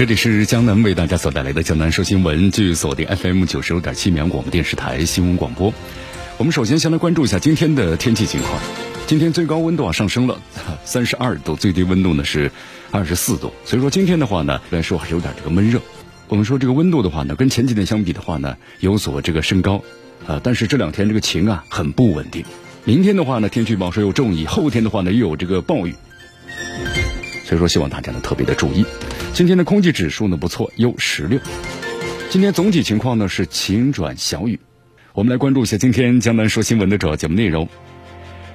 这里是江南为大家所带来的江南说新闻，据锁定 FM 九十六点七绵阳广播电视台新闻广播。我们首先先来关注一下今天的天气情况。今天最高温度啊上升了 三十二度，最低温度呢是二十四度，所以说今天的话呢来说还是有点这个闷热。我们说这个温度的话呢，跟前几天相比的话呢有所这个升高，呃，但是这两天这个晴啊很不稳定。明天的话呢天气预报说有骤雨，后天的话呢又有这个暴雨，所以说希望大家呢特别的注意。今天的空气指数呢不错，优十六。今天总体情况呢是晴转小雨。我们来关注一下今天江南说新闻的主要节目内容。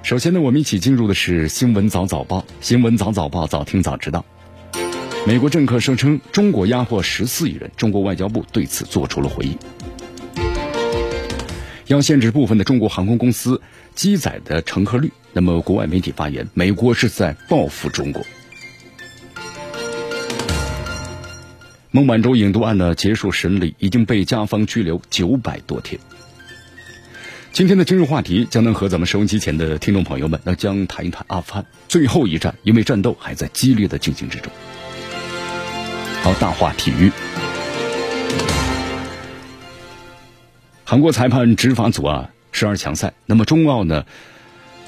首先呢，我们一起进入的是新闻早早报。新闻早早报，早听早知道。美国政客声称中国压迫十四亿人，中国外交部对此做出了回应，要限制部分的中国航空公司机载的乘客率。那么，国外媒体发言，美国是在报复中国。孟晚舟引渡案呢结束审理，已经被加方拘留九百多天。今天的今日话题将能和咱们收音机前的听众朋友们，那将谈一谈阿富汗最后一战，因为战斗还在激烈的进行之中。好，大话体育，韩国裁判执法组啊十二强赛，那么中奥呢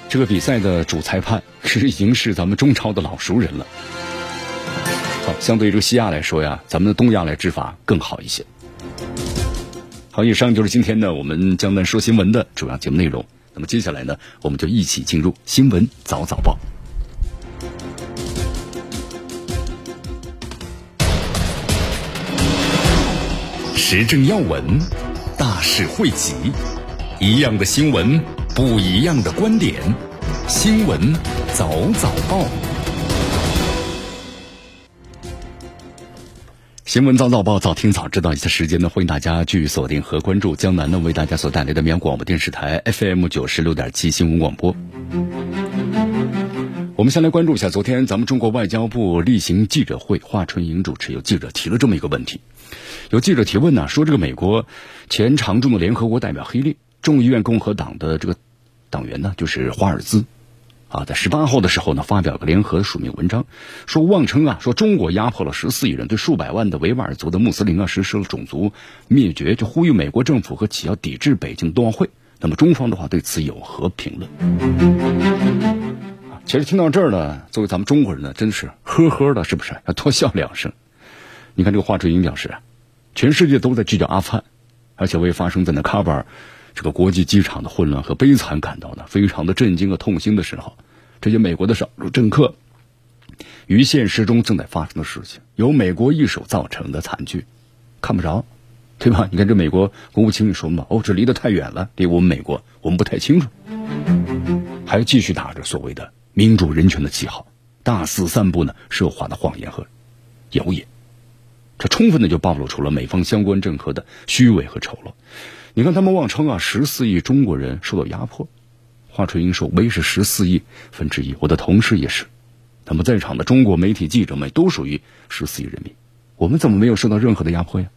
这个比赛的主裁判是 已经是咱们中超的老熟人了。相对于这个西亚来说呀，咱们的东亚来执法更好一些。好，以上就是今天呢我们江南说新闻的主要节目内容。那么接下来呢，我们就一起进入新闻早早报。时政要闻，大事汇集，一样的新闻，不一样的观点。新闻早早报。新闻早早报，早听早知道。一些时间呢，欢迎大家继续锁定和关注江南呢为大家所带来的绵阳广播电视台 FM 九十六点七新闻广播。我们先来关注一下，昨天咱们中国外交部例行记者会，华春莹主持，有记者提了这么一个问题。有记者提问呢，说这个美国前常驻的联合国代表黑利，众议院共和党的这个党员呢，就是华尔兹。啊，在十八号的时候呢，发表个联合署名文章，说妄称啊，说中国压迫了十四亿人，对数百万的维吾尔族的穆斯林啊实施了种族灭绝，就呼吁美国政府和企业抵制北京冬奥会。那么中方的话对此有何评论？其实听到这儿呢，作为咱们中国人呢，真是呵呵的，是不是？要多笑两声。你看这个华春莹表示，全世界都在聚焦阿富汗，而且为发生在那喀布尔。这个国际机场的混乱和悲惨感到呢非常的震惊和痛心的时候，这些美国的少数政客与现实中正在发生的事情，由美国一手造成的惨剧，看不着，对吧？你看这美国国务卿说嘛，哦，这离得太远了，离我们美国我们不太清楚，还继续打着所谓的民主人权的旗号，大肆散布呢奢华的谎言和谣言，这充分的就暴露出了美方相关政客的虚伪和丑陋。你看，他们妄称啊，十四亿中国人受到压迫。华春莹说：“我也是十四亿分之一，我的同事也是。那么在场的中国媒体记者们都属于十四亿人民。我们怎么没有受到任何的压迫呀？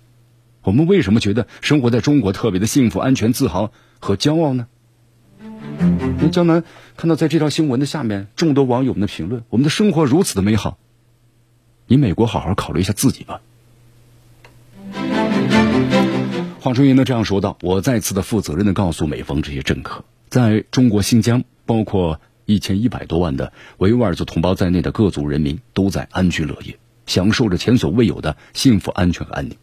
我们为什么觉得生活在中国特别的幸福、安全、自豪和骄傲呢？”那江南看到在这条新闻的下面众多网友们的评论：“我们的生活如此的美好。”你美国好好考虑一下自己吧。华春莹呢这样说道：“我再次的负责任的告诉美方这些政客，在中国新疆，包括一千一百多万的维吾尔族同胞在内的各族人民都在安居乐业，享受着前所未有的幸福、安全和安宁。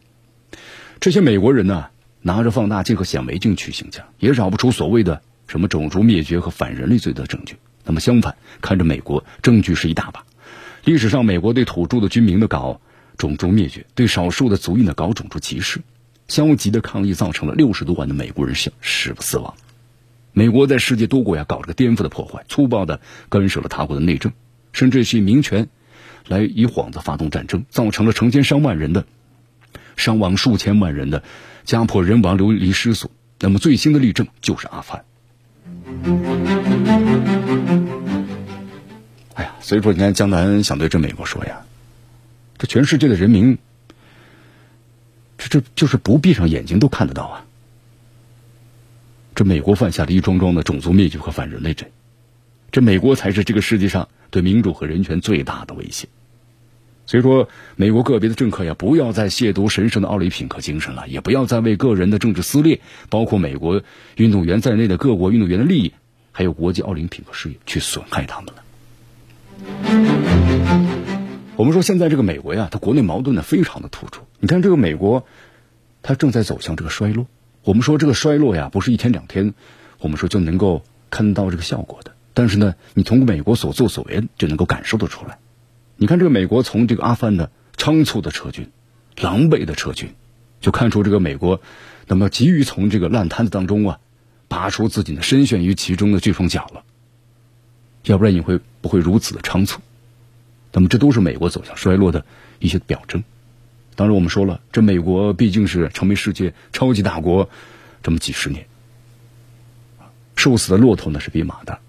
这些美国人呢，拿着放大镜和显微镜去新疆，也找不出所谓的什么种族灭绝和反人类罪的证据。那么相反，看着美国证据是一大把。历史上，美国对土著的居民的搞种族灭绝，对少数的族裔呢搞种族歧视。”消极的抗议造成了六十多万的美国人死死亡。美国在世界多国呀搞了个颠覆的破坏，粗暴的干涉了他国的内政，甚至以民权来以幌子发动战争，造成了成千上万人的伤亡，数千万人的家破人亡、流离失所。那么最新的例证就是阿富汗。哎呀，所以说你看，江南想对这美国说呀，这全世界的人民，这这就是不闭上眼睛都看得到啊。这美国犯下的一桩桩的种族灭绝和反人类罪，这美国才是这个世界上对民主和人权最大的威胁。所以说，美国个别的政客呀，不要再亵渎神圣的奥林匹克精神了，也不要再为个人的政治撕裂，包括美国运动员在内的各国运动员的利益，还有国际奥林匹克事业去损害他们了。我们说，现在这个美国呀，它国内矛盾呢非常的突出。你看，这个美国，它正在走向这个衰落。我们说这个衰落呀，不是一天两天，我们说就能够看到这个效果的。但是呢，你从美国所作所为就能够感受得出来。你看这个美国从这个阿富汗的仓促的撤军、狼狈的撤军，就看出这个美国那么急于从这个烂摊子当中啊，拔出自己的深陷于其中的这双脚了。要不然你会不会如此的仓促？那么这都是美国走向衰落的一些表征。当然，我们说了，这美国毕竟是成为世界超级大国这么几十年，瘦死的骆驼呢是比马大。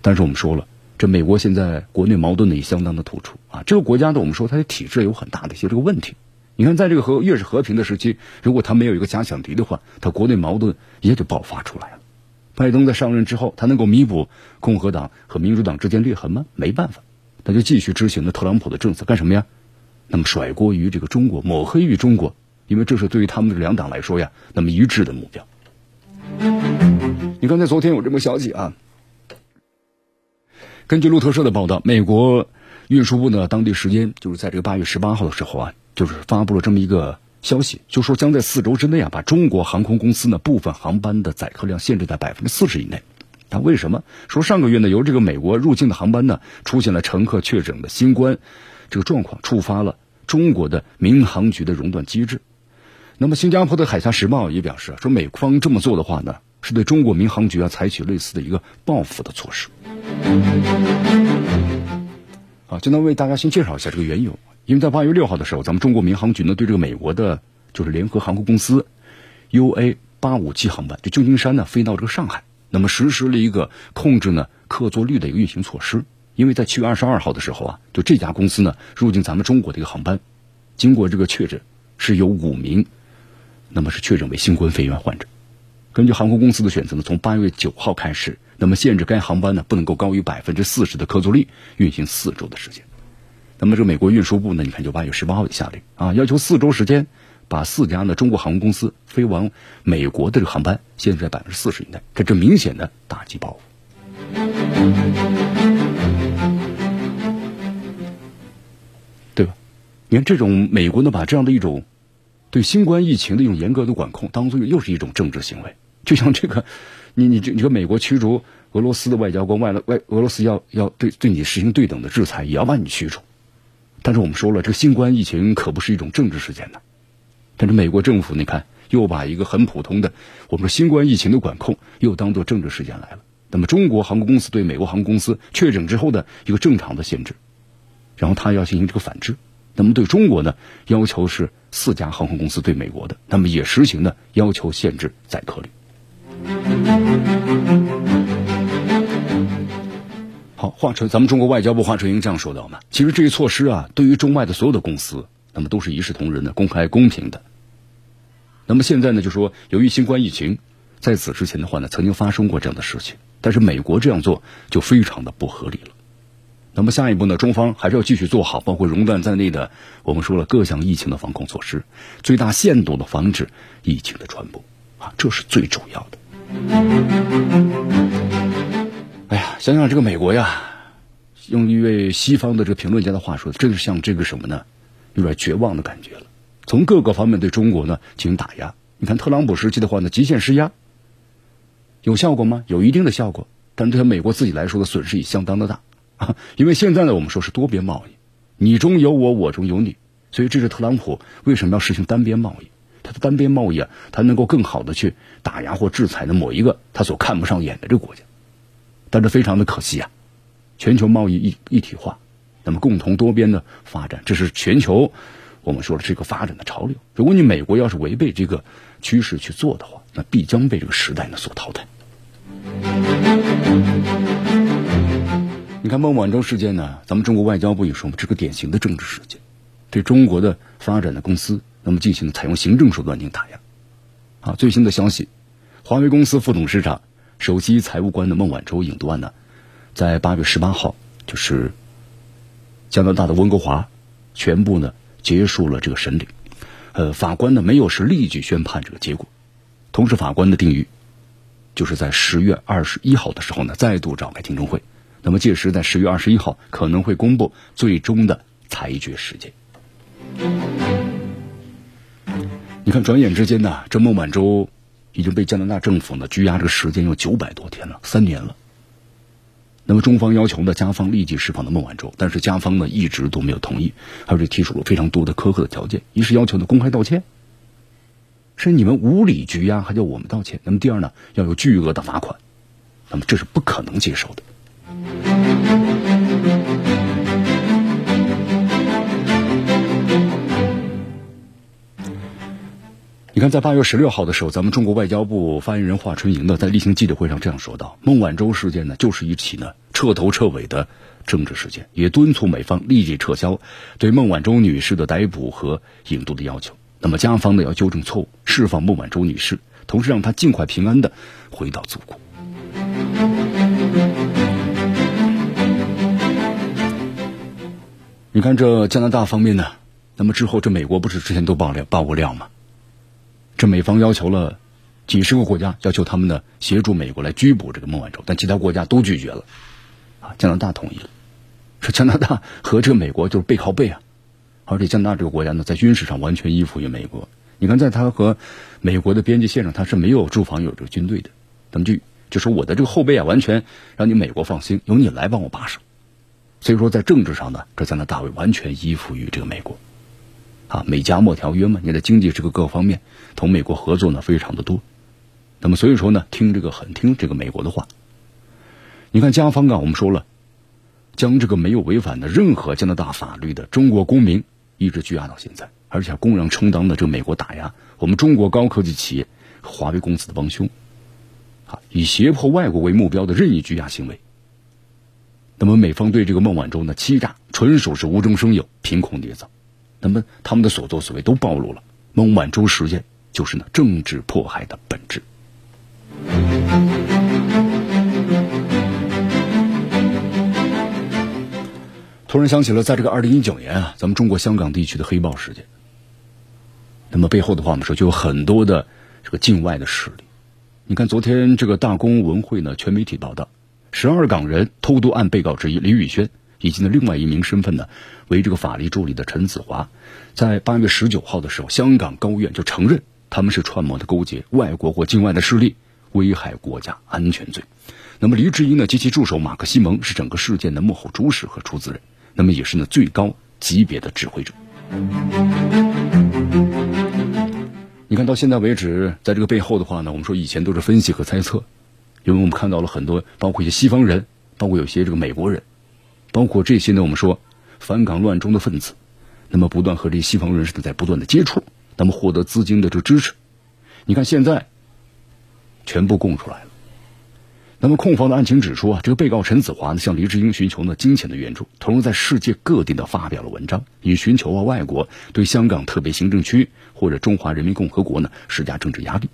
但是我们说了，这美国现在国内矛盾呢也相当的突出啊。这个国家呢，我们说它的体制有很大的一些这个问题。你看，在这个和越是和平的时期，如果他没有一个假想敌的话，他国内矛盾也就爆发出来了。拜登在上任之后，他能够弥补共和党和民主党之间裂痕吗？没办法，他就继续执行的特朗普的政策，干什么呀？那么甩锅于这个中国，抹黑于中国，因为这是对于他们的两党来说呀，那么一致的目标。你刚才昨天有这么消息啊？根据路透社的报道，美国运输部呢，当地时间就是在这个八月十八号的时候啊，就是发布了这么一个消息，就说将在四周之内啊，把中国航空公司呢部分航班的载客量限制在百分之四十以内。他为什么说上个月呢，由这个美国入境的航班呢出现了乘客确诊的新冠这个状况，触发了。中国的民航局的熔断机制，那么新加坡的《海峡时报》也表示说，美方这么做的话呢，是对中国民航局要采取类似的一个报复的措施。好，就能为大家先介绍一下这个缘由，因为在八月六号的时候，咱们中国民航局呢对这个美国的，就是联合航空公司 UA 八五七航班，就旧金山呢飞到这个上海，那么实施了一个控制呢客座率的一个运行措施。因为在七月二十二号的时候啊，就这家公司呢入境咱们中国的一个航班，经过这个确诊，是有五名，那么是确诊为新冠肺炎患者。根据航空公司的选择呢，从八月九号开始，那么限制该航班呢不能够高于百分之四十的客座率，运行四周的时间。那么这美国运输部呢，你看就八月十八号就下令啊，要求四周时间把四家呢中国航空公司飞往美国的这个航班限制在百分之四十以内，这这明显的打击报复。你看，这种美国呢，把这样的一种对新冠疫情的一种严格的管控，当做又是一种政治行为。就像这个，你你这你说美国驱逐俄罗斯的外交官，外外俄罗斯要要对对你实行对等的制裁，也要把你驱逐。但是我们说了，这个新冠疫情可不是一种政治事件呢。但是美国政府，你看又把一个很普通的我们说新冠疫情的管控，又当做政治事件来了。那么中国航空公司对美国航空公司确诊之后的一个正常的限制，然后他要进行这个反制。那么对中国呢，要求是四家航空公司对美国的，那么也实行呢要求限制载客率。好，华春，咱们中国外交部华春莹这样说到嘛，其实这一措施啊，对于中外的所有的公司，那么都是一视同仁的、公开公平的。那么现在呢，就说由于新冠疫情，在此之前的话呢，曾经发生过这样的事情，但是美国这样做就非常的不合理了。那么下一步呢？中方还是要继续做好包括熔断在内的，我们说了各项疫情的防控措施，最大限度的防止疫情的传播，啊，这是最主要的。哎呀，想想这个美国呀，用一位西方的这个评论家的话说，真是像这个什么呢？有点绝望的感觉了。从各个方面对中国呢进行打压。你看特朗普时期的话呢，极限施压有效果吗？有一定的效果，但是对美国自己来说的损失也相当的大。因为现在呢，我们说是多边贸易，你中有我，我中有你，所以这是特朗普为什么要实行单边贸易？他的单边贸易啊，他能够更好的去打压或制裁的某一个他所看不上眼的这个国家。但是非常的可惜啊，全球贸易一一体化，那么共同多边的发展，这是全球我们说的这个发展的潮流。如果你美国要是违背这个趋势去做的话，那必将被这个时代呢所淘汰。你看孟晚舟事件呢，咱们中国外交部也说嘛，这个典型的政治事件，对中国的发展的公司，那么进行采用行政手段进行打压。啊，最新的消息，华为公司副董事长、首席财务官的孟晚舟引渡案呢，在八月十八号，就是加拿大的温哥华，全部呢结束了这个审理。呃，法官呢没有是立即宣判这个结果，同时法官的定语，就是在十月二十一号的时候呢，再度召开听证会。那么届时在十月二十一号可能会公布最终的裁决时间。你看，转眼之间呢，这孟晚舟已经被加拿大政府呢拘押，这个时间有九百多天了，三年了。那么中方要求呢，加方立即释放的孟晚舟，但是加方呢一直都没有同意，而且提出了非常多的苛刻的条件：一是要求呢公开道歉，是你们无理拘押还叫我们道歉；那么第二呢，要有巨额的罚款，那么这是不可能接受的。你看，在八月十六号的时候，咱们中国外交部发言人华春莹呢，在例行记者会上这样说道：“孟晚舟事件呢，就是一起呢彻头彻尾的政治事件，也敦促美方立即撤销对孟晚舟女士的逮捕和引渡的要求。那么，加方呢要纠正错误，释放孟晚舟女士，同时让她尽快平安的回到祖国。”你看这加拿大方面呢，那么之后这美国不是之前都爆料爆过料吗？这美方要求了几十个国家，要求他们呢协助美国来拘捕这个孟晚舟，但其他国家都拒绝了，啊，加拿大同意了，说加拿大和这美国就是背靠背啊，而且加拿大这个国家呢在军事上完全依附于美国，你看在他和美国的边界线上，他是没有驻防有这个军队的，那么就就说我的这个后背啊，完全让你美国放心，由你来帮我把守。所以说，在政治上呢，这加拿大会完全依附于这个美国，啊，美加墨条约嘛，你在经济这个各方面同美国合作呢非常的多，那么所以说呢，听这个很听这个美国的话。你看加方啊，我们说了，将这个没有违反的任何加拿大法律的中国公民一直拘押到现在，而且公然充当的这个美国打压我们中国高科技企业华为公司的帮凶，啊，以胁迫外国为目标的任意拘押行为。那么美方对这个孟晚舟呢欺诈，纯属是无中生有、凭空捏造。那么他们的所作所为都暴露了孟晚舟事件就是呢政治迫害的本质。突然想起了，在这个二零一九年啊，咱们中国香港地区的黑暴事件。那么背后的话，我们说就有很多的这个境外的势力。你看，昨天这个大公文汇呢，全媒体报道。十二港人偷渡案被告之一李宇轩，以及呢另外一名身份呢为这个法律助理的陈子华，在八月十九号的时候，香港高院就承认他们是串谋的勾结外国或境外的势力，危害国家安全罪。那么黎智英呢及其助手马克西蒙是整个事件的幕后主使和出资人，那么也是呢最高级别的指挥者。你看到现在为止，在这个背后的话呢，我们说以前都是分析和猜测。因为我们看到了很多，包括一些西方人，包括有些这个美国人，包括这些呢，我们说反港乱中的分子，那么不断和这些西方人士呢在不断的接触，那么获得资金的这个支持。你看现在全部供出来了。那么控方的案情指出啊，这个被告陈子华呢向黎智英寻求呢金钱的援助，同时在世界各地呢发表了文章，以寻求啊外国对香港特别行政区或者中华人民共和国呢施加政治压力。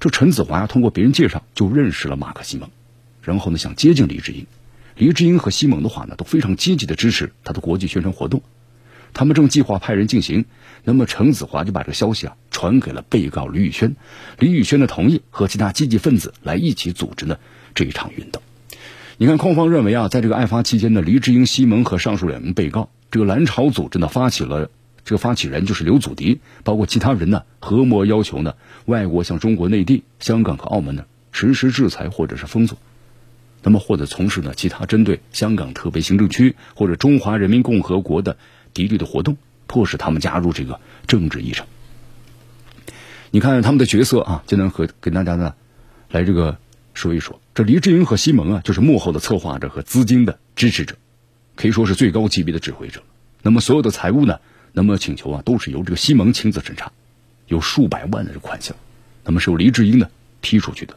这陈子华通过别人介绍就认识了马克西蒙，然后呢想接近黎智英，黎智英和西蒙的话呢都非常积极的支持他的国际宣传活动，他们正计划派人进行，那么陈子华就把这个消息啊传给了被告李宇轩，李宇轩的同意和其他积极分子来一起组织呢这一场运动。你看，控方认为啊，在这个案发期间呢，黎智英、西蒙和上述两名被告，这个蓝潮组织呢发起了。这个发起人就是刘祖迪，包括其他人呢，合谋要求呢，外国向中国内地、香港和澳门呢实施制裁或者是封锁，那么或者从事呢其他针对香港特别行政区或者中华人民共和国的敌对的活动，迫使他们加入这个政治议程。你看他们的角色啊，就能和跟大家呢来这个说一说。这黎智英和西蒙啊，就是幕后的策划者和资金的支持者，可以说是最高级别的指挥者。那么所有的财务呢，那么请求啊，都是由这个西蒙亲自审查，有数百万的这款项，那么是由黎智英呢批出去的。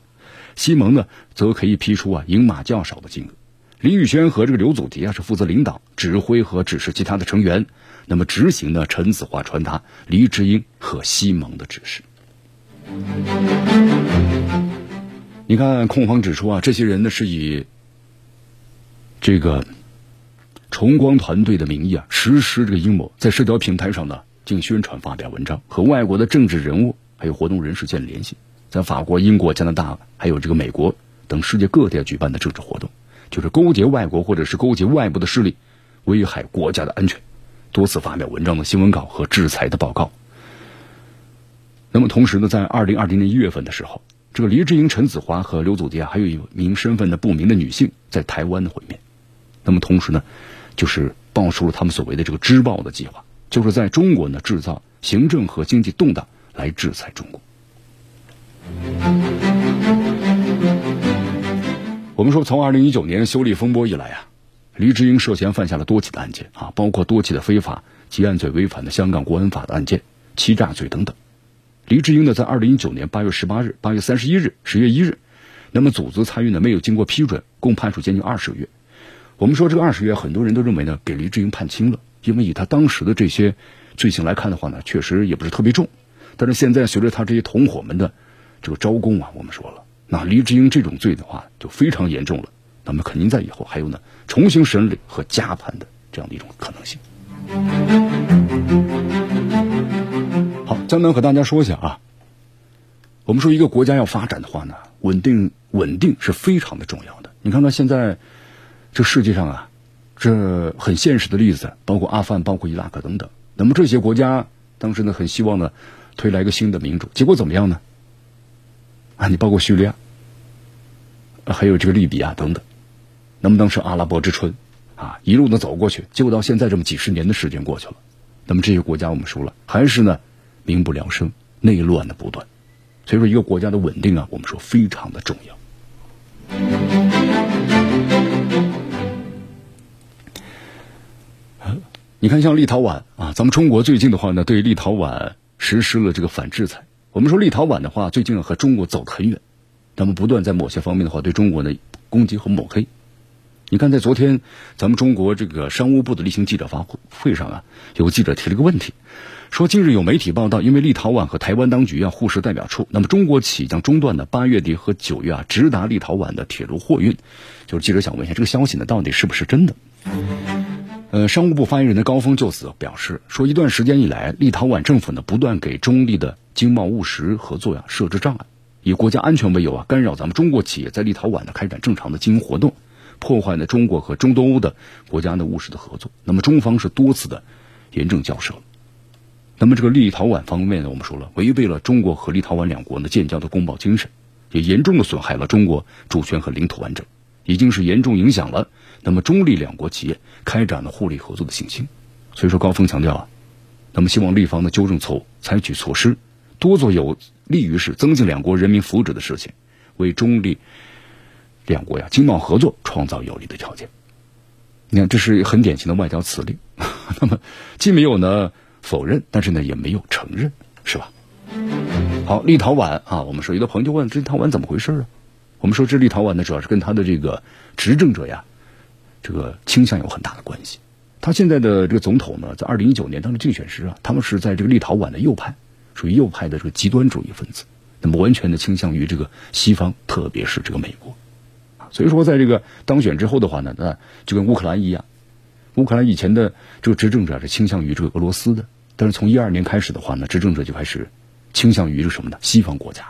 西蒙呢，则可以批出啊银码较少的金额。林宇轩和这个刘祖迪啊，是负责领导、指挥和指示其他的成员，那么执行呢陈子华传达黎智英和西蒙的指示。你看，控方指出啊，这些人呢是以这个崇光团队的名义啊，实施这个阴谋，在社交平台上呢进行宣传、发表文章，和外国的政治人物还有活动人士建立联系。在法国、英国、加拿大，还有这个美国等世界各地举办的政治活动，就是勾结外国或者是勾结外部的势力，危害国家的安全，多次发表文章的新闻稿和制裁的报告。那么同时呢，在二零二零年一月份的时候，这个黎智英、陈子华和刘祖迪啊，还有一名身份的不明的女性在台湾的会面。那么同时呢，就是爆出了他们所谓的这个“织报”的计划，就是在中国呢制造行政和经济动荡来制裁中国。我们说，从二零一九年修例风波以来啊，黎智英涉嫌犯下了多起的案件啊，包括多起的非法结案罪违反的香港国安法的案件、欺诈罪等等。黎智英呢，在二零一九年八月十八日、八月三十一日、十月一日，那么组织参与呢没有经过批准，共判处监禁二十个月。我们说这个二十月，很多人都认为呢，给黎智英判轻了，因为以他当时的这些罪行来看的话呢，确实也不是特别重。但是现在随着他这些同伙们的这个招供啊，我们说了，那黎智英这种罪的话就非常严重了。那么肯定在以后还有呢重新审理和加判的这样的一种可能性。好，江南和大家说一下啊，我们说一个国家要发展的话呢，稳定稳定是非常的重要的。你看看现在这世界上啊，这很现实的例子，包括阿富汗、包括伊拉克等等。那么这些国家当时呢很希望呢推来一个新的民主，结果怎么样呢？啊，你包括叙利亚，还有这个利比亚等等，那么当时阿拉伯之春，啊，一路的走过去，结果到现在这么几十年的时间过去了，那么这些国家我们说了，还是呢民不聊生，内乱的不断，所以说一个国家的稳定啊，我们说非常的重要。你看像立陶宛啊，咱们中国最近的话呢，对立陶宛实施了这个反制裁。我们说立陶宛的话，最近和中国走得很远，那么不断在某些方面的话对中国呢攻击和抹黑。你看，在昨天咱们中国这个商务部的例行记者发会上啊，有记者提了个问题，说近日有媒体报道，因为立陶宛和台湾当局啊互设代表处，那么中国企将中断的八月底和九月啊直达立陶宛的铁路货运。就是记者想问一下，这个消息呢到底是不是真的？呃，商务部发言人的高峰就此表示说，一段时间以来，立陶宛政府呢不断给中立的经贸务实合作呀设置障碍，以国家安全为由啊，干扰咱们中国企业在立陶宛呢开展正常的经营活动，破坏呢中国和中东欧的国家的务实的合作。那么中方是多次的严正交涉。那么这个立陶宛方面呢，我们说了，违背了中国和立陶宛两国呢建交的公报精神，也严重的损害了中国主权和领土完整，已经是严重影响了。那么中立两国企业开展了互利合作的信心，所以说高峰强调啊，那么希望立方的纠正错误，采取措施，多做有利于是增进两国人民福祉的事情，为中立两国呀经贸合作创造有利的条件。你看，这是很典型的外交辞令。那么既没有呢否认，但是呢也没有承认，是吧？好，立陶宛啊，我们说有的朋友就问，这立陶宛怎么回事啊？我们说这立陶宛呢，主要是跟他的这个执政者呀。这个倾向有很大的关系。他现在的这个总统呢，在二零一九年当时竞选时啊，他们是在这个立陶宛的右派，属于右派的这个极端主义分子，那么完全的倾向于这个西方，特别是这个美国。所以说，在这个当选之后的话呢，那就跟乌克兰一样，乌克兰以前的这个执政者是倾向于这个俄罗斯的，但是从一二年开始的话呢，执政者就开始倾向于这什么呢？西方国家。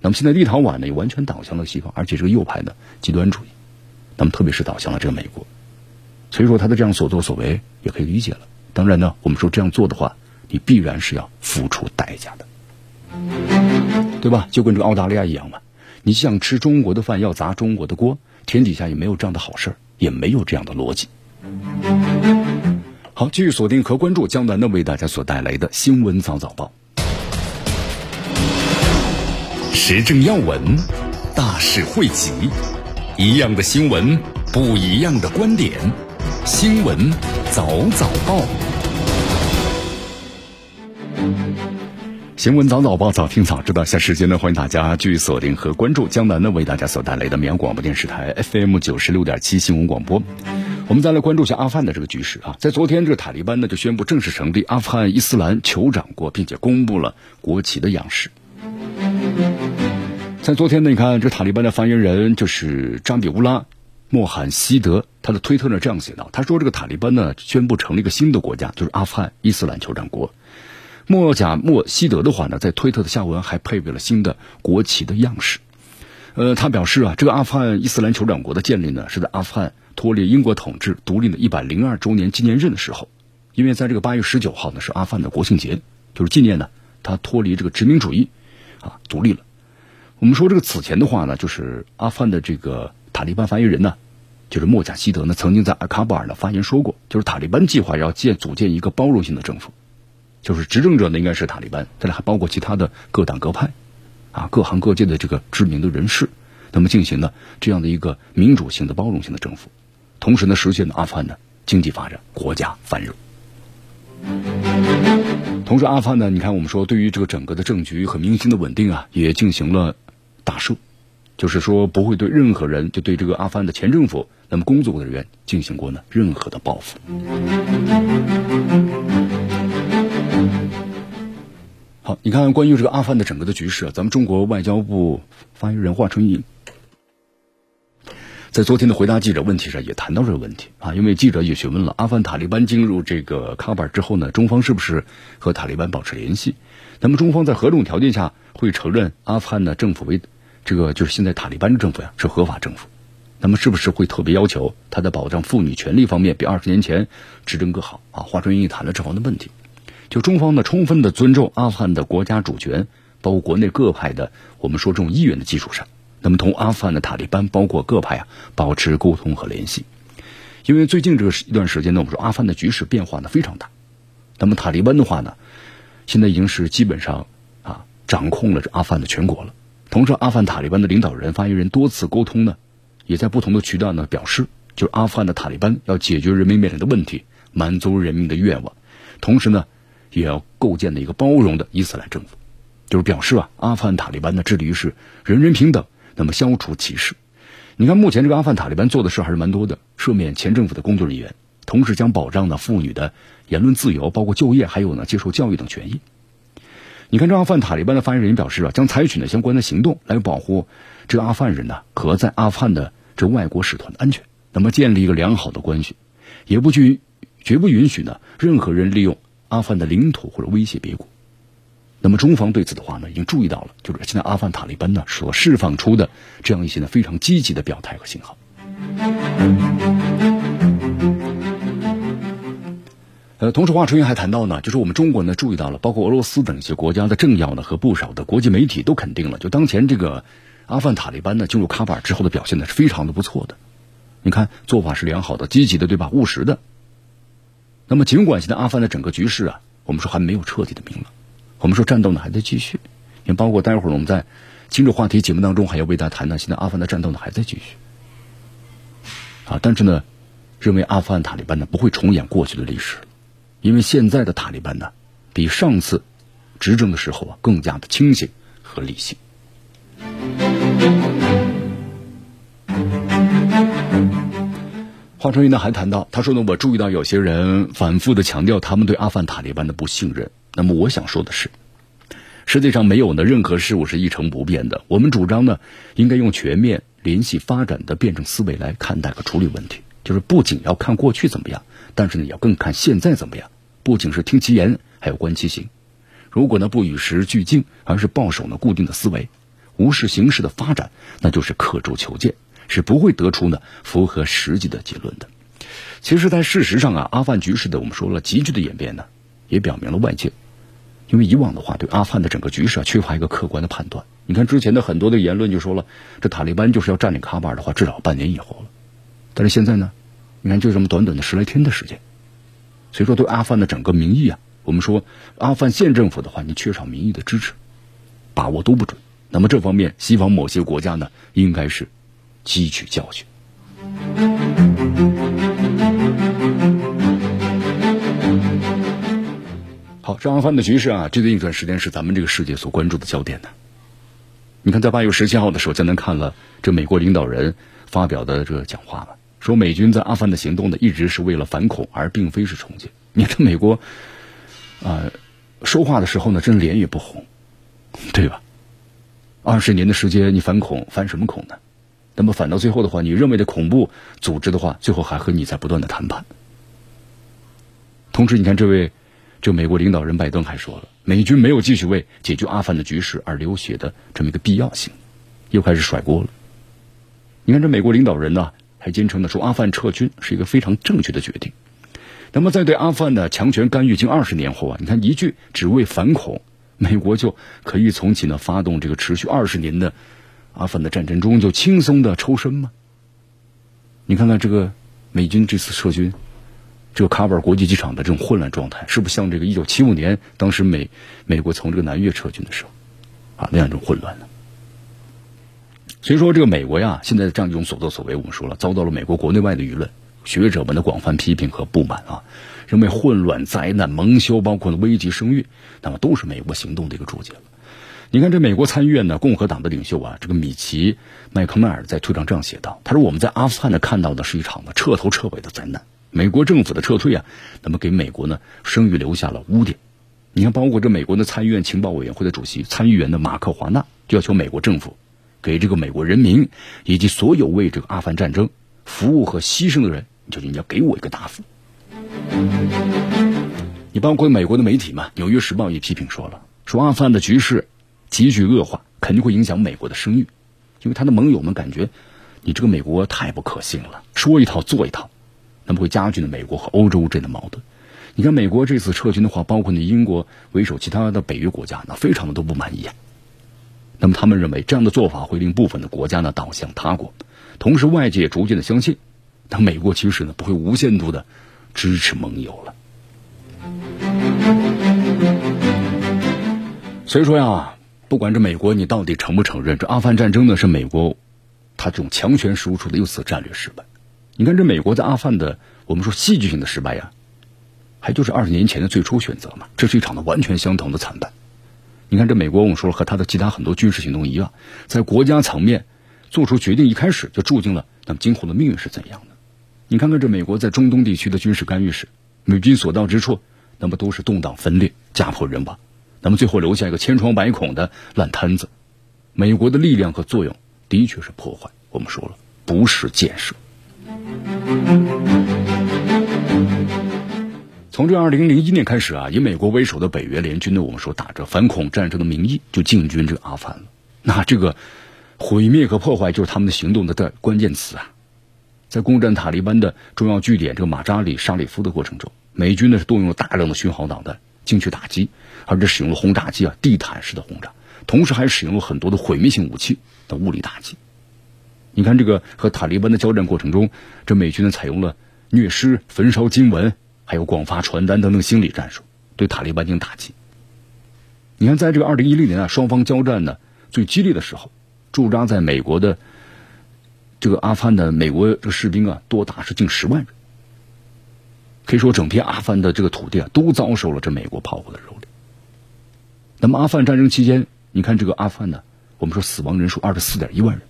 那么现在立陶宛呢，也完全倒向了西方，而且这个右派的极端主义。那么，特别是倒向了这个美国，所以说他的这样所作所为也可以理解了。当然呢，我们说这样做的话，你必然是要付出代价的，对吧？就跟这个澳大利亚一样嘛，你想吃中国的饭，要砸中国的锅，天底下也没有这样的好事儿，也没有这样的逻辑。好，继续锁定和关注江南的为大家所带来的新闻早早报。时政要闻，大事汇集，一样的新闻，不一样的观点。新闻早早报，新闻早早报，早听早知道。下时间呢，欢迎大家继续锁定和关注江南呢为大家所带来的绵阳广播电视台 FM 九十六点七新闻广播。我们再来关注一下阿富汗的这个局势啊，在昨天，这个塔利班呢就宣布正式成立阿富汗伊斯兰酋长国，并且公布了国旗的样式。在昨天呢，你看这塔利班的发言人就是扎比乌拉·莫罕希德，他的推特呢这样写道：“他说这个塔利班呢宣布成立一个新的国家，就是阿富汗伊斯兰酋长国。”莫贾莫希德的话呢，在推特的下文还配备了新的国旗的样式。呃，他表示啊，这个阿富汗伊斯兰酋长国的建立呢，是在阿富汗脱离英国统治、独立的一百零二周年纪念日的时候，因为在这个八月十九号呢是阿富汗的国庆节，就是纪念呢他脱离这个殖民主义啊独立了。我们说这个此前的话呢，就是阿富汗的这个塔利班发言人呢，就是莫贾希德呢，曾经在阿卡布尔呢发言说过，就是塔利班计划要建组建一个包容性的政府，就是执政者呢应该是塔利班，再来还包括其他的各党各派，啊各行各界的这个知名的人士，那么进行呢这样的一个民主性的包容性的政府，同时呢实现了阿富汗的经济发展、国家繁荣。同时，阿富汗呢，你看我们说对于这个整个的政局和民心的稳定啊，也进行了。大赦，就是说不会对任何人，就对这个阿富汗的前政府那么工作的人员进行过呢任何的报复。好，你看关于这个阿富汗的整个的局势啊，咱们中国外交部发言人华春莹在昨天的回答记者问题上也谈到这个问题啊，因为记者也询问了阿富汗塔利班进入这个喀布尔之后呢，中方是不是和塔利班保持联系？那么中方在何种条件下会承认阿富汗的政府为？这个就是现在塔利班的政府呀，是合法政府，那么是不是会特别要求他在保障妇女权利方面比二十年前执政更好啊？华春莹也谈了这方的问题，就中方呢充分的尊重阿富汗的国家主权，包括国内各派的我们说这种意愿的基础上，那么同阿富汗的塔利班包括各派啊保持沟通和联系，因为最近这个一段时间呢，我们说阿富汗的局势变化呢非常大，那么塔利班的话呢，现在已经是基本上啊掌控了这阿富汗的全国了。同时，阿富汗塔利班的领导人、发言人多次沟通呢，也在不同的渠道呢表示，就是阿富汗的塔利班要解决人民面临的问题，满足人民的愿望，同时呢，也要构建的一个包容的伊斯兰政府，就是表示啊，阿富汗塔利班呢致力于是人人平等，那么消除歧视。你看，目前这个阿富汗塔利班做的事还是蛮多的，赦免前政府的工作人员，同时将保障呢妇女的言论自由，包括就业，还有呢接受教育等权益。你看，这阿富汗塔利班的发言人表示啊，将采取呢相关的行动来保护这阿富汗人呢和在阿富汗的这外国使团的安全，那么建立一个良好的关系，也不允绝不允许呢任何人利用阿富汗的领土或者威胁别国。那么中方对此的话呢，已经注意到了，就是现在阿富汗塔利班呢所释放出的这样一些呢非常积极的表态和信号。呃，同时，华春莹还谈到呢，就是我们中国呢注意到了，包括俄罗斯等一些国家的政要呢和不少的国际媒体都肯定了，就当前这个阿富汗塔利班呢进入喀布尔之后的表现呢是非常的不错的。你看做法是良好的、积极的，对吧？务实的。那么，尽管现在阿富汗的整个局势啊，我们说还没有彻底的明朗，我们说战斗呢还在继续。也包括待会儿我们在今日话题节目当中还要为大家谈呢，现在阿富汗的战斗呢还在继续。啊，但是呢，认为阿富汗塔利班呢不会重演过去的历史。因为现在的塔利班呢，比上次执政的时候啊更加的清醒和理性。华春莹呢还谈到，他说呢，我注意到有些人反复的强调他们对阿富汗塔利班的不信任。那么我想说的是，世界上没有呢任何事物是一成不变的。我们主张呢，应该用全面、联系、发展的辩证思维来看待和处理问题，就是不仅要看过去怎么样，但是呢，也要更看现在怎么样。不仅是听其言，还要观其行。如果呢不与时俱进，而是抱守呢固定的思维，无视形势的发展，那就是刻舟求剑，是不会得出呢符合实际的结论的。其实，在事实上啊，阿富汗局势的我们说了急剧的演变呢，也表明了外界，因为以往的话对阿富汗的整个局势啊缺乏一个客观的判断。你看之前的很多的言论就说了，这塔利班就是要占领喀巴尔的话，至少半年以后了。但是现在呢，你看就这么短短的十来天的时间。所以说，对阿富汗的整个民意啊，我们说阿富汗县政府的话，你缺少民意的支持，把握都不准。那么这方面，西方某些国家呢，应该是汲取教训。好，这阿富汗的局势啊，最近一段时间是咱们这个世界所关注的焦点呢。你看，在八月十七号的时候，江南看了这美国领导人发表的这个讲话了，说美军在阿富汗的行动呢，一直是为了反恐，而并非是重建。你看美国啊，说话的时候呢，真脸也不红，对吧？二十年的时间，你反恐反什么恐呢？那么反到最后的话，你认为的恐怖组织的话，最后还和你在不断的谈判。同时，你看这位。这美国领导人拜登还说了，美军没有继续为解决阿富汗的局势而流血的这么一个必要性，又开始甩锅了。你看，这美国领导人呢，还坚称的说阿富汗撤军是一个非常正确的决定。那么，在对阿富汗的强权干预近二十年后啊，你看一句只为反恐，美国就可以从其呢发动这个持续二十年的阿富汗的战争中就轻松的抽身吗？你看看这个美军这次撤军。这个喀布尔国际机场的这种混乱状态，是不是像这个一九七五年当时美美国从这个南越撤军的时候啊那样一种混乱呢？所以说，这个美国呀，现在的这样一种所作所为，我们说了，遭到了美国国内外的舆论、学者们的广泛批评和不满啊，认为混乱、灾难、蒙羞，包括危及声誉，那么都是美国行动的一个注解了。你看，这美国参议院呢，共和党的领袖啊，这个米奇·麦克迈尔在推上这样写道：“他说，我们在阿富汗呢看到的是一场呢彻头彻尾的灾难。”美国政府的撤退啊，那么给美国呢声誉留下了污点。你看，包括这美国的参议院情报委员会的主席参议员的马克华纳就要求美国政府给这个美国人民以及所有为这个阿富汗战争服务和牺牲的人，就是你要给我一个答复。你包括美国的媒体嘛，《纽约时报》也批评说了，说阿富汗的局势急剧恶化，肯定会影响美国的声誉，因为他的盟友们感觉你这个美国太不可信了，说一套做一套。那么会加剧呢美国和欧洲之间的矛盾。你看，美国这次撤军的话，包括呢英国为首，其他的北约国家呢，非常的都不满意。那么他们认为这样的做法会令部分的国家呢倒向他国，同时外界也逐渐的相信，那美国其实呢不会无限度的支持盟友了。所以说呀，不管这美国你到底承不承认，这阿富汗战争呢是美国他这种强权输出的又一次战略失败。你看，这美国在阿富汗的，我们说戏剧性的失败呀，还就是二十年前的最初选择嘛，这是一场的完全相同的惨败。你看，这美国我们说，和他的其他很多军事行动一样，在国家层面做出决定，一开始就注定了那么今后的命运是怎样的。你看看这美国在中东地区的军事干预史，美军所到之处，那么都是动荡分裂、家破人亡，那么最后留下一个千疮百孔的烂摊子。美国的力量和作用的确是破坏，我们说了，不是建设。从这二零零一年开始啊，以美国为首的北约联军呢，我们说打着反恐战争的名义就进军这个阿富汗了。那这个毁灭和破坏就是他们的行动的关键词啊。在攻占塔利班的重要据点这个马扎里沙里夫的过程中，美军呢是动用了大量的巡航导弹进去打击，而且使用了轰炸机啊地毯式的轰炸，同时还使用了很多的毁灭性武器的物理打击。你看，这个和塔利班的交战过程中，这美军呢采用了虐尸、焚烧经文，还有广发传单等等心理战术，对塔利班进行打击。你看，在这个二零一六年啊，双方交战呢最激烈的时候，驻扎在美国的这个阿富汗的美国这个士兵啊，多达是近十万人。可以说，整片阿富汗的这个土地啊，都遭受了这美国炮火的蹂躏。那么，阿富汗战争期间，你看这个阿富汗呢，我们说死亡人数二十四点一万人。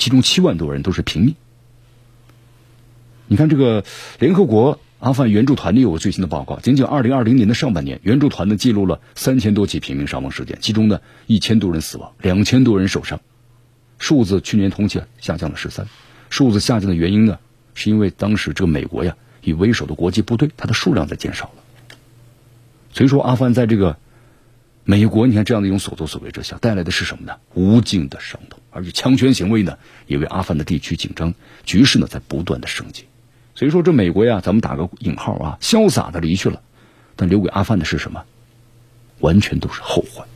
其中七万多人都是平民。你看，这个联合国阿富汗援助团的有个最新的报告，仅仅二零二零年的上半年，援助团呢记录了三千多起平民伤亡事件，其中呢一千多人死亡，两千多人受伤，数字去年同期下降了十三。数字下降的原因呢，是因为当时这个美国呀以为首的国际部队，它的数量在减少了。所以说，阿富汗在这个。美国，你看这样的一种所作所为之下，带来的是什么呢？无尽的伤痛，而且强权行为呢，也为阿富汗的地区紧张局势呢在不断的升级。所以说，这美国呀，咱们打个引号啊，潇洒的离去了，但留给阿富汗的是什么？完全都是后患。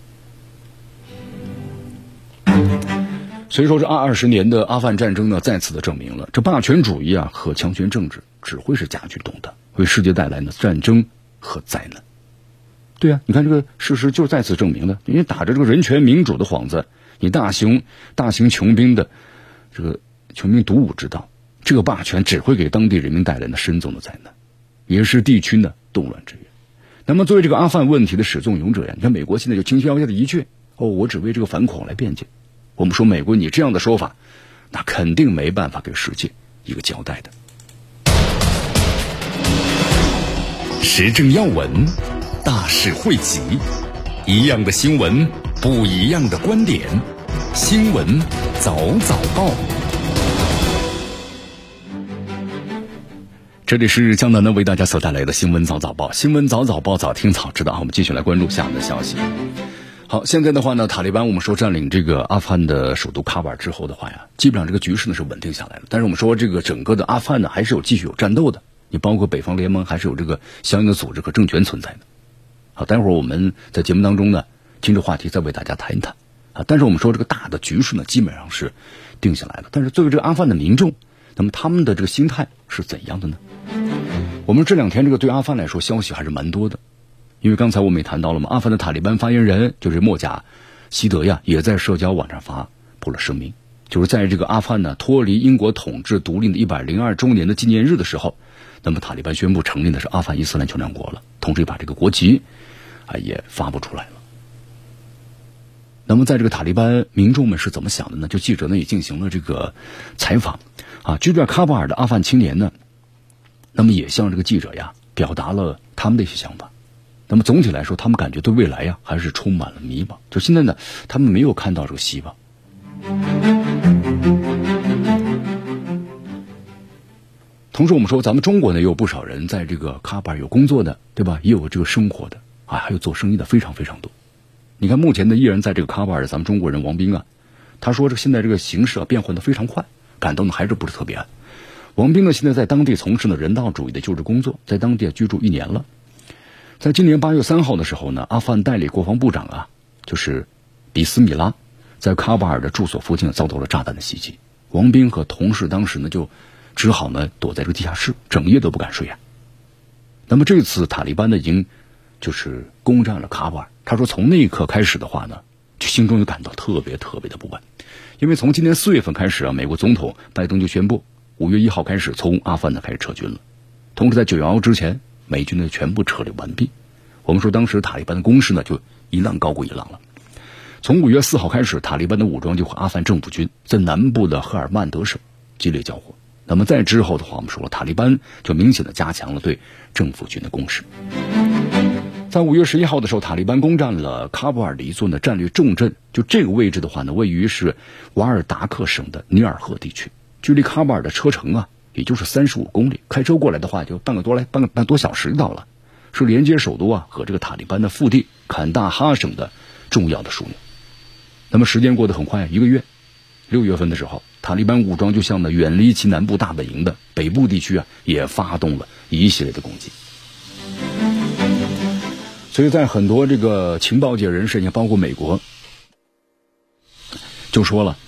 所以说，这二二十年的阿富汗战争呢，再次的证明了这霸权主义啊和强权政治只会是加剧动荡，为世界带来呢战争和灾难。对啊，你看这个事实就是再次证明的，因为打着这个人权民主的幌子，你大型大型穷兵的这个穷兵黩武之道，这个霸权只会给当地人民带来的深重的灾难，也是地区的动乱之源。那么作为这个阿富汗问题的始作俑者呀，你看美国现在就轻轻摇下的一句哦，我只为这个反恐来辩解。我们说美国，你这样的说法，那肯定没办法给世界一个交代的。时政要闻，大事汇集，一样的新闻，不一样的观点。新闻早早报，这里是江南呢为大家所带来的新闻早早报。新闻早早报，早听早知道。我们继续来关注下面的消息。好，现在的话呢，塔利班我们说占领这个阿富汗的首都喀布尔之后的话呀，基本上这个局势呢是稳定下来了。但是我们说这个整个的阿富汗呢，还是有继续有战斗的。你包括北方联盟还是有这个相应的组织和政权存在的。好，待会儿我们在节目当中呢，听着话题再为大家谈一谈啊。但是我们说这个大的局势呢，基本上是定下来了。但是作为这个阿富汗的民众，那么他们的这个心态是怎样的呢？我们这两天这个对阿富汗来说消息还是蛮多的，因为刚才我们也谈到了嘛，阿富汗的塔利班发言人就是莫贾希德呀，也在社交网站发布了声明，就是在这个阿富汗呢脱离英国统治独立的一百零二周年的纪念日的时候。那么塔利班宣布成立的是阿富汗伊斯兰酋长国了，同时也把这个国旗啊也发布出来了。那么在这个塔利班民众们是怎么想的呢？就记者呢也进行了这个采访啊，居住在喀布尔的阿富汗青年呢，那么也向这个记者呀表达了他们的一些想法。那么总体来说，他们感觉对未来呀还是充满了迷茫。就现在呢，他们没有看到这个希望。同时，我们说，咱们中国呢也有不少人在这个喀布尔有工作的，对吧？也有这个生活的还有做生意的，非常非常多。你看，目前呢依然在这个喀布尔的咱们中国人王斌啊，他说这现在这个形势啊变换的非常快，感到呢还是不是特别安。王斌呢现在在当地从事呢人道主义的救治工作，在当地居住一年了。在今年八月三号的时候呢，阿富汗代理国防部长啊，就是比斯米拉，在喀布尔的住所附近遭到了炸弹的袭击。王斌和同事当时呢就。只好呢躲在这个地下室，整夜都不敢睡啊。那么这次塔利班呢已经就是攻占了喀布尔。他说从那一刻开始的话呢，就心中就感到特别特别的不安，因为从今年四月份开始啊，美国总统拜登就宣布五月一号开始从阿富汗呢开始撤军了。同时在九幺幺之前，美军呢全部撤离完毕。我们说当时塔利班的攻势呢就一浪高过一浪了。从五月四号开始，塔利班的武装就和阿富汗政府军在南部的赫尔曼德省激烈交火。那么在之后的话，我们说了，塔利班就明显的加强了对政府军的攻势。在五月十一号的时候，塔利班攻占了喀布尔的一座呢战略重镇，就这个位置的话呢，位于是瓦尔达克省的尼尔河地区，距离喀布尔的车程啊，也就是三十五公里，开车过来的话就半个多来半个半多小时到了，是连接首都啊和这个塔利班的腹地坎大哈省的重要的枢纽。那么时间过得很快，一个月，六月份的时候。塔利班武装就向呢远离其南部大本营的北部地区啊，也发动了一系列的攻击。所以在很多这个情报界人士，也包括美国，就说了，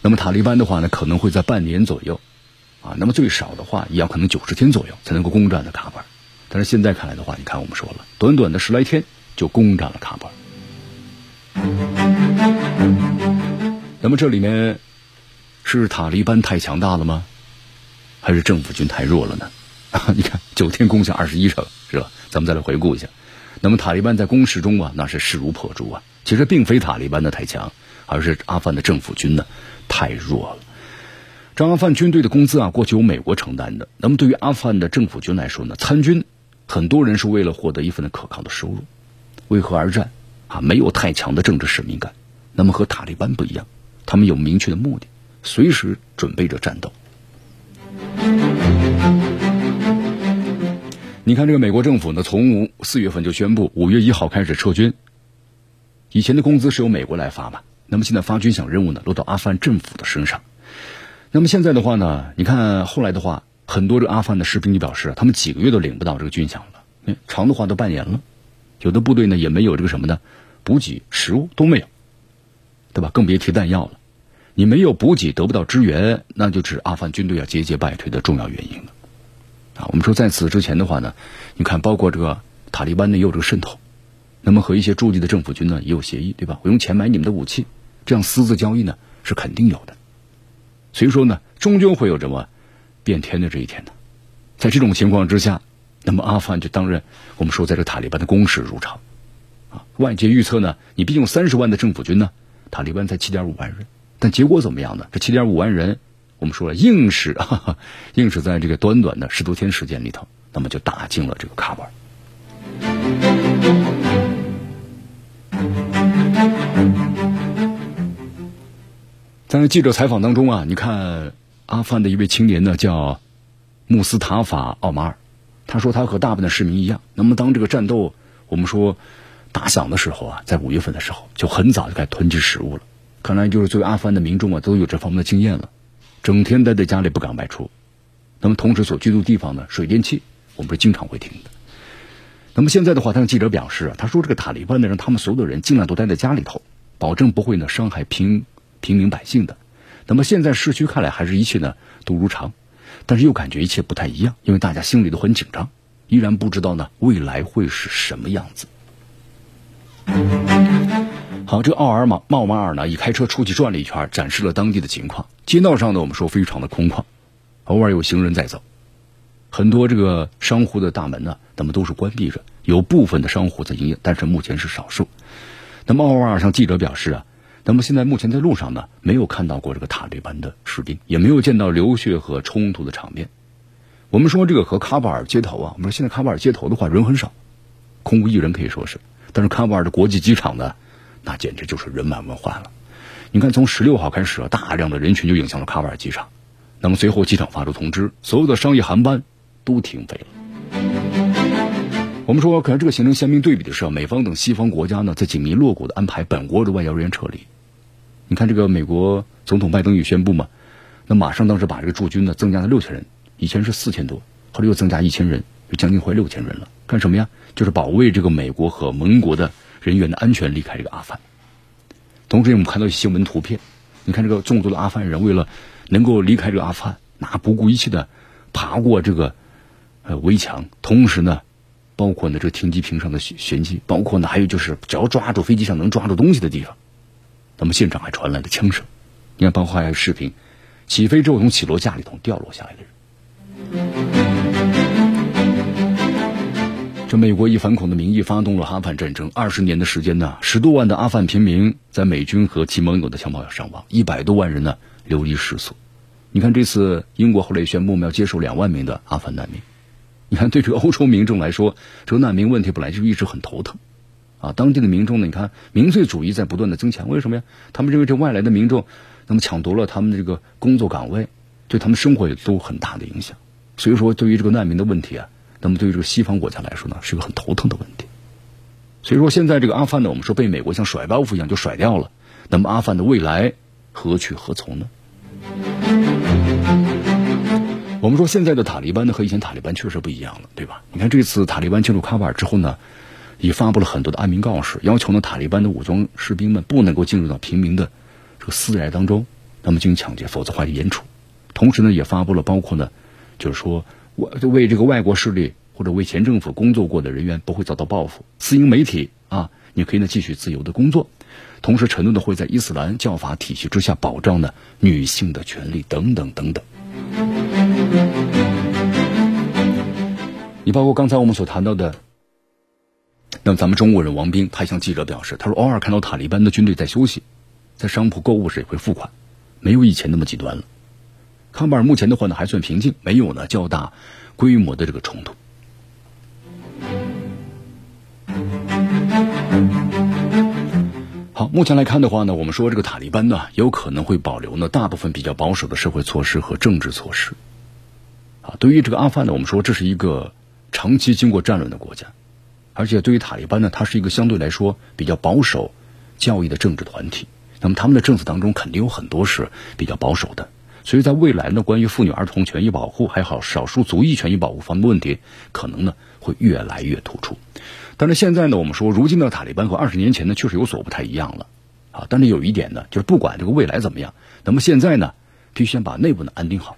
那么塔利班的话呢，可能会在半年左右，啊，那么最少的话也要可能九十天左右才能够攻占的喀布尔。但是现在看来的话，你看我们说了，短短的十来天就攻占了喀布尔。那么这里面。是塔利班太强大了吗？还是政府军太弱了呢？啊，你看九天攻下二十一城，是吧？咱们再来回顾一下。那么塔利班在攻势中啊，那是势如破竹啊。其实并非塔利班的太强，而是阿富汗的政府军呢太弱了。这阿富汗军队的工资啊，过去由美国承担的。那么对于阿富汗的政府军来说呢，参军很多人是为了获得一份的可靠的收入。为何而战？啊，没有太强的政治使命感。那么和塔利班不一样，他们有明确的目的。随时准备着战斗。你看，这个美国政府呢，从四月份就宣布五月一号开始撤军。以前的工资是由美国来发嘛，那么现在发军饷任务呢，落到阿富汗政府的身上。那么现在的话呢，你看后来的话，很多这阿富汗的士兵就表示，他们几个月都领不到这个军饷了，长的话都半年了。有的部队呢，也没有这个什么呢，补给食物都没有，对吧？更别提弹药了。你没有补给，得不到支援，那就是阿富汗军队要节节败退的重要原因了。啊，我们说在此之前的话呢，你看，包括这个塔利班呢也有这个渗透，那么和一些驻地的政府军呢也有协议，对吧？我用钱买你们的武器，这样私自交易呢是肯定有的。所以说呢，终究会有这么变天的这一天的。在这种情况之下，那么阿富汗就当然我们说在这塔利班的攻势如潮啊。外界预测呢，你毕竟三十万的政府军呢，塔利班才七点五万人，但结果怎么样呢？这七点五万人，我们说了，硬是哈哈，硬是在这个短短的十多天时间里头，那么就打进了这个喀布尔。在记者采访当中啊，你看阿富汗的一位青年呢，叫穆斯塔法奥马尔，他说他和大部分的市民一样，那么当这个战斗我们说打响的时候啊，在五月份的时候就很早就该囤积食物了。看来就是作为阿富汗的民众啊，都有这方面的经验了，整天待在家里不敢外出。那么同时所居住地方呢，水电气我们是经常会停的。那么现在的话，他向记者表示啊，他说这个塔利班呢，让他们所有的人尽量都待在家里头，保证不会呢伤害平。平民百姓的，那么现在市区看来还是一切呢都如常，但是又感觉一切不太一样，因为大家心里都很紧张，依然不知道呢未来会是什么样子。好，这奥尔马茂马尔呢，一开车出去转了一圈，展示了当地的情况。街道上呢，我们说非常的空旷，偶尔有行人在走，很多这个商户的大门呢，那么都是关闭着，有部分的商户在营业，但是目前是少数。那么奥尔向记者表示啊。那么现在目前在路上呢，没有看到过这个塔利班的士兵，也没有见到流血和冲突的场面。我们说这个和喀布尔街头啊，我们说现在喀布尔街头的话人很少，空无一人可以说是。但是喀布尔的国际机场呢，那简直就是人满为患了。你看从十六号开始，大量的人群就涌向了喀布尔机场。那么随后机场发出通知，所有的商业航班都停飞了。我们说，可能这个形成鲜明对比的是，美方等西方国家呢，在紧密锣鼓的安排本国的外交人员撤离。你看，这个美国总统拜登也宣布嘛，那马上当时把这个驻军呢增加了六千人，以前是四千多，后来又增加一千人，就将近快六千人了。干什么呀？就是保卫这个美国和盟国的人员的安全，离开这个阿富汗。同时，我们看到新闻图片，你看这个众多的阿富汗人为了能够离开这个阿富汗，那不顾一切的爬过这个呃围墙，同时呢，包括呢这个停机坪上的旋旋机，包括呢还有就是只要抓住飞机上能抓住东西的地方。那么现场还传来了枪声，你看，包括还有视频，起飞之后从起落架里头掉落下来的人。这美国以反恐的名义发动了阿富汗战争，二十年的时间呢，十多万的阿富汗平民在美军和其盟友的枪炮下伤亡，一百多万人呢流离失所。你看这次英国后来宣布要接受两万名的阿富汗难民，你看对这个欧洲民众来说，这个难民问题本来就一直很头疼。啊，当地的民众呢？你看，民粹主义在不断的增强。为什么呀？他们认为这外来的民众，那么抢夺了他们的这个工作岗位，对他们生活也都很大的影响。所以说，对于这个难民的问题啊，那么对于这个西方国家来说呢，是个很头疼的问题。所以说，现在这个阿富汗呢，我们说被美国像甩包袱一样就甩掉了。那么，阿富汗的未来何去何从呢？我们说，现在的塔利班呢，和以前塔利班确实不一样了，对吧？你看，这次塔利班进入喀布尔之后呢？也发布了很多的安民告示，要求呢塔利班的武装士兵们不能够进入到平民的这个私宅当中，那么进行抢劫，否则话就严处。同时呢，也发布了包括呢，就是说为为这个外国势力或者为前政府工作过的人员不会遭到报复。私营媒体啊，你可以呢继续自由的工作，同时承诺的会在伊斯兰教法体系之下保障呢女性的权利等等等等。你包括刚才我们所谈到的。那么，咱们中国人王兵，他向记者表示，他说偶尔看到塔利班的军队在休息，在商铺购物时也会付款，没有以前那么极端了。康巴尔目前的话呢还算平静，没有呢较大规模的这个冲突。好，目前来看的话呢，我们说这个塔利班呢有可能会保留呢大部分比较保守的社会措施和政治措施。啊，对于这个阿富汗呢，我们说这是一个长期经过战乱的国家。而且对于塔利班呢，它是一个相对来说比较保守教义的政治团体。那么他们的政策当中肯定有很多是比较保守的。所以在未来呢，关于妇女儿童权益保护还好少数族裔权益保护方面的问题，可能呢会越来越突出。但是现在呢，我们说如今的塔利班和二十年前呢确实有所不太一样了啊。但是有一点呢，就是不管这个未来怎么样，那么现在呢，必须先把内部呢安定好。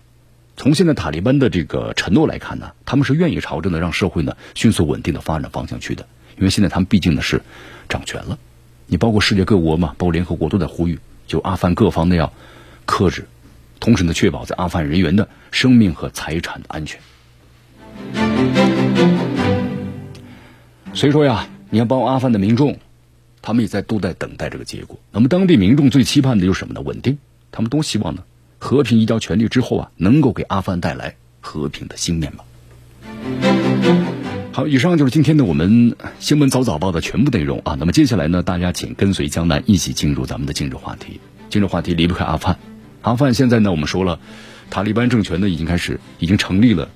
从现在塔利班的这个承诺来看呢，他们是愿意朝着呢让社会呢迅速稳定的发展方向去的，因为现在他们毕竟呢是掌权了，你包括世界各国嘛，包括联合国都在呼吁就阿富汗各方呢要克制，同时呢确保在阿富汗人员的生命和财产的安全。所以说呀，你要包括阿富汗的民众，他们也在都在等待这个结果。那么当地民众最期盼的就是什么呢？稳定。他们都希望呢，和平移交权力之后啊，能够给阿富汗带来和平的新面貌。好，以上就是今天的我们新闻早早报的全部内容啊。那么接下来呢，大家请跟随江南一起进入咱们的今日话题。今日话题离不开阿富汗。阿富汗现在呢，我们说了，塔利班政权呢已经开始已经成立了，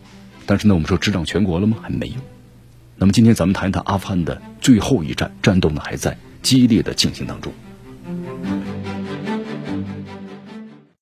但是呢，我们说执掌全国了吗？还没有。那么今天咱们谈一谈阿富汗的最后一战，战斗呢还在激烈的进行当中。